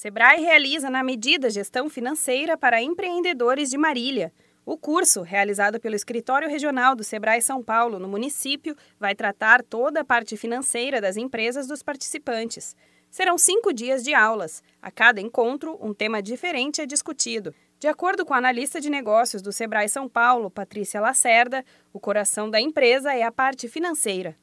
Sebrae realiza na medida gestão financeira para empreendedores de Marília. O curso, realizado pelo Escritório Regional do Sebrae São Paulo no município, vai tratar toda a parte financeira das empresas dos participantes. Serão cinco dias de aulas. A cada encontro, um tema diferente é discutido. De acordo com a analista de negócios do Sebrae São Paulo, Patrícia Lacerda, o coração da empresa é a parte financeira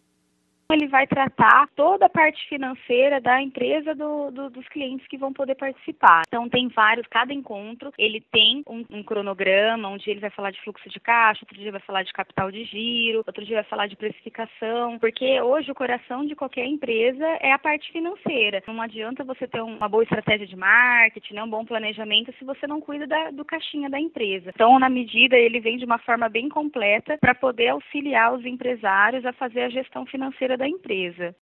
ele vai tratar toda a parte financeira da empresa do, do, dos clientes que vão poder participar. Então tem vários, cada encontro ele tem um, um, cronograma, onde ele vai falar de fluxo de caixa, outro dia vai falar de capital de giro, outro dia vai falar de precificação, porque hoje o coração de qualquer empresa é a parte financeira. Não adianta você ter uma boa estratégia de marketing, né, um bom planejamento se você não cuida da, do caixinha da empresa. Então, na medida, ele vem de uma forma bem completa para poder auxiliar os empresários a fazer a gestão financeira da empresa.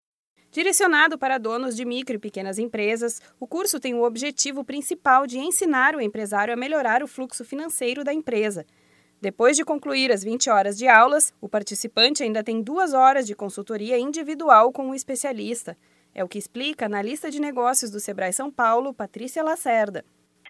Direcionado para donos de micro e pequenas empresas, o curso tem o objetivo principal de ensinar o empresário a melhorar o fluxo financeiro da empresa. Depois de concluir as 20 horas de aulas, o participante ainda tem duas horas de consultoria individual com o especialista. É o que explica a analista de negócios do Sebrae São Paulo, Patrícia Lacerda.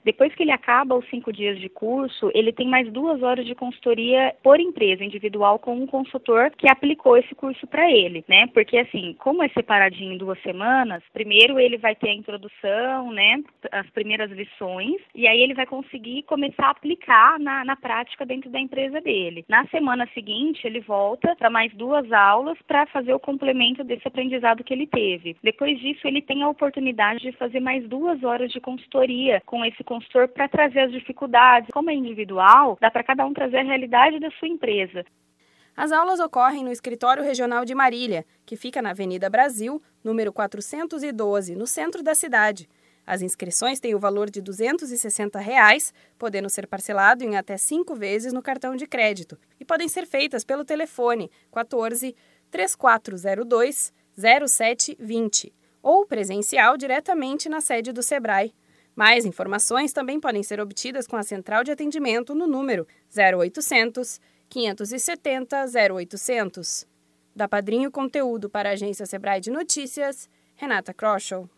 Depois que ele acaba os cinco dias de curso, ele tem mais duas horas de consultoria por empresa, individual, com um consultor que aplicou esse curso para ele, né? Porque assim, como é separadinho em duas semanas, primeiro ele vai ter a introdução, né? As primeiras lições, e aí ele vai conseguir começar a aplicar na, na prática dentro da empresa dele. Na semana seguinte, ele volta para mais duas aulas para fazer o complemento desse aprendizado que ele teve. Depois disso, ele tem a oportunidade de fazer mais duas horas de consultoria com esse consultor para trazer as dificuldades. Como é individual, dá para cada um trazer a realidade da sua empresa. As aulas ocorrem no Escritório Regional de Marília, que fica na Avenida Brasil, número 412, no centro da cidade. As inscrições têm o valor de 260 reais, podendo ser parcelado em até cinco vezes no cartão de crédito e podem ser feitas pelo telefone 14 3402 0720 ou presencial diretamente na sede do Sebrae. Mais informações também podem ser obtidas com a central de atendimento no número 0800 570 0800. Da Padrinho Conteúdo para a agência Sebrae de Notícias, Renata Kroschel.